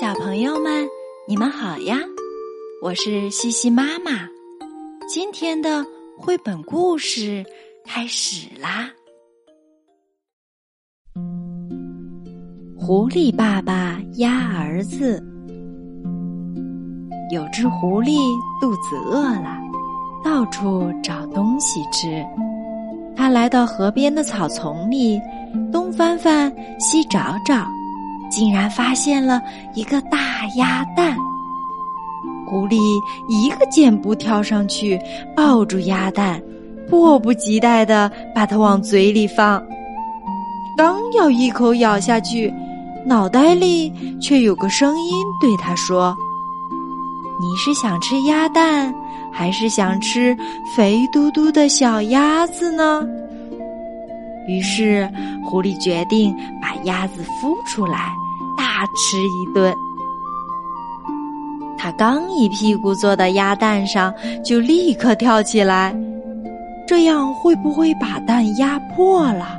小朋友们，你们好呀！我是西西妈妈。今天的绘本故事开始啦。狐狸爸爸鸭儿子。有只狐狸肚子饿了，到处找东西吃。他来到河边的草丛里，东翻翻，西找找。竟然发现了一个大鸭蛋，狐狸一个箭步跳上去，抱住鸭蛋，迫不及待的把它往嘴里放。刚要一口咬下去，脑袋里却有个声音对他说：“你是想吃鸭蛋，还是想吃肥嘟嘟的小鸭子呢？”于是，狐狸决定把鸭子孵出来，大吃一顿。他刚一屁股坐到鸭蛋上，就立刻跳起来。这样会不会把蛋压破了？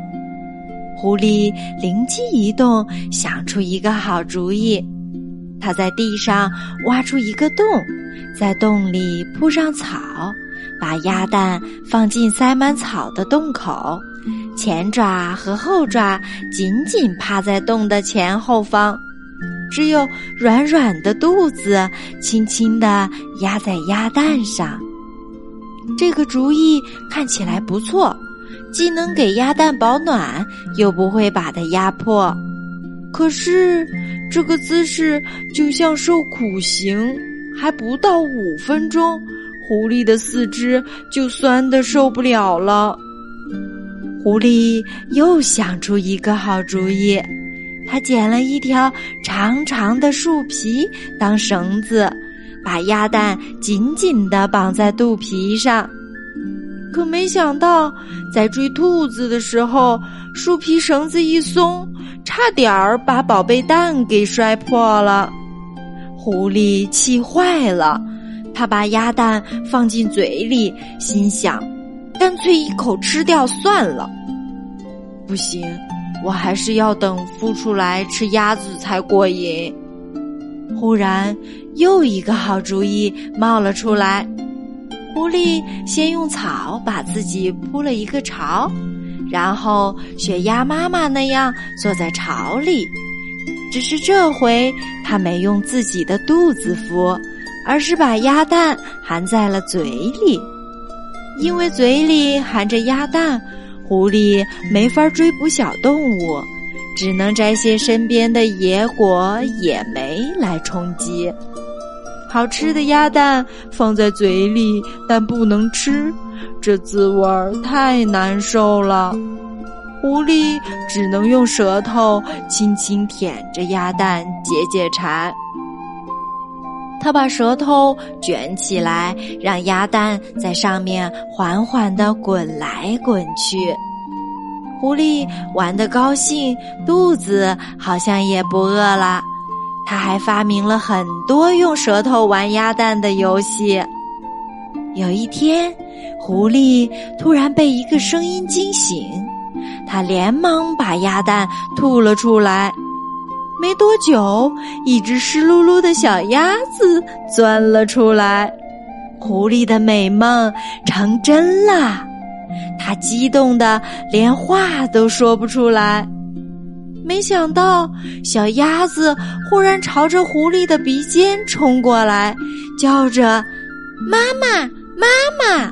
狐狸灵机一动，想出一个好主意。他在地上挖出一个洞，在洞里铺上草，把鸭蛋放进塞满草的洞口。前爪和后爪紧紧趴在洞的前后方，只有软软的肚子轻轻地压在鸭蛋上。这个主意看起来不错，既能给鸭蛋保暖，又不会把它压破。可是，这个姿势就像受苦刑，还不到五分钟，狐狸的四肢就酸得受不了了。狐狸又想出一个好主意，他捡了一条长长的树皮当绳子，把鸭蛋紧紧地绑在肚皮上。可没想到，在追兔子的时候，树皮绳子一松，差点儿把宝贝蛋给摔破了。狐狸气坏了，他把鸭蛋放进嘴里，心想。干脆一口吃掉算了。不行，我还是要等孵出来吃鸭子才过瘾。忽然，又一个好主意冒了出来。狐狸先用草把自己铺了一个巢，然后学鸭妈妈那样坐在巢里。只是这回，它没用自己的肚子孵，而是把鸭蛋含在了嘴里。因为嘴里含着鸭蛋，狐狸没法追捕小动物，只能摘些身边的野果、野莓来充饥。好吃的鸭蛋放在嘴里，但不能吃，这滋味儿太难受了。狐狸只能用舌头轻轻舔着鸭蛋解解馋。他把舌头卷起来，让鸭蛋在上面缓缓地滚来滚去。狐狸玩得高兴，肚子好像也不饿了。他还发明了很多用舌头玩鸭蛋的游戏。有一天，狐狸突然被一个声音惊醒，他连忙把鸭蛋吐了出来。没多久，一只湿漉漉的小鸭子钻了出来，狐狸的美梦成真了，它激动的连话都说不出来。没想到，小鸭子忽然朝着狐狸的鼻尖冲过来，叫着：“妈妈，妈妈！”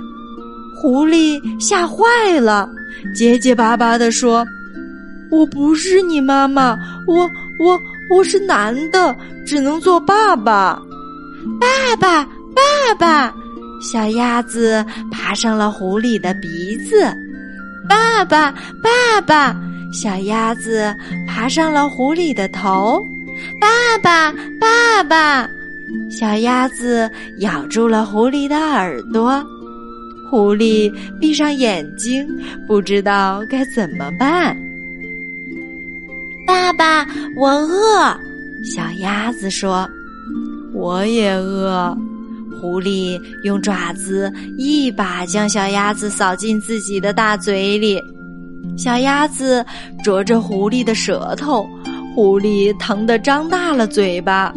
狐狸吓坏了，结结巴巴地说。我不是你妈妈，我我我是男的，只能做爸爸。爸爸，爸爸！小鸭子爬上了狐狸的鼻子。爸爸，爸爸！小鸭子爬上了狐狸的头。爸爸，爸爸！小鸭子咬住了狐狸的耳朵。狐狸闭上眼睛，不知道该怎么办。爸爸，我饿。小鸭子说：“我也饿。”狐狸用爪子一把将小鸭子扫进自己的大嘴里。小鸭子啄着狐狸的舌头，狐狸疼得张大了嘴巴。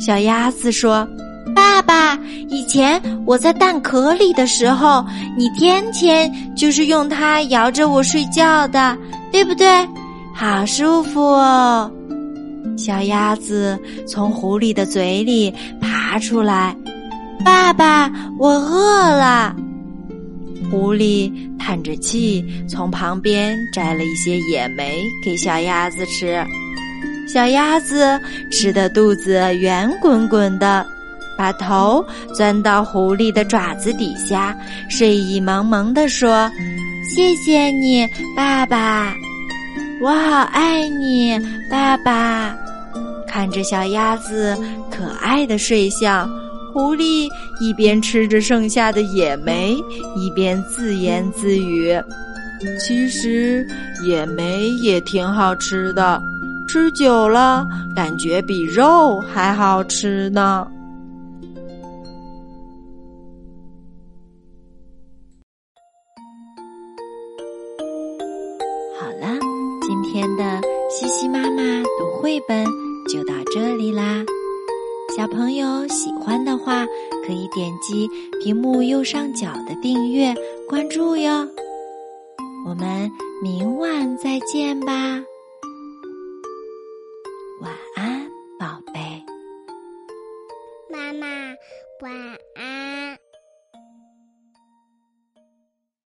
小鸭子说：“爸爸，以前我在蛋壳里的时候，你天天就是用它摇着我睡觉的，对不对？好舒服哦。”小鸭子从狐狸的嘴里爬出来，爸爸，我饿了。狐狸叹着气，从旁边摘了一些野莓给小鸭子吃。小鸭子吃的肚子圆滚滚的，把头钻到狐狸的爪子底下，睡意蒙蒙地说：“谢谢你，爸爸，我好爱你，爸爸。”看着小鸭子可爱的睡相，狐狸一边吃着剩下的野莓，一边自言自语：“其实野莓也挺好吃的，吃久了感觉比肉还好吃呢。”西西妈妈读绘本。就到这里啦，小朋友喜欢的话，可以点击屏幕右上角的订阅关注哟。我们明晚再见吧。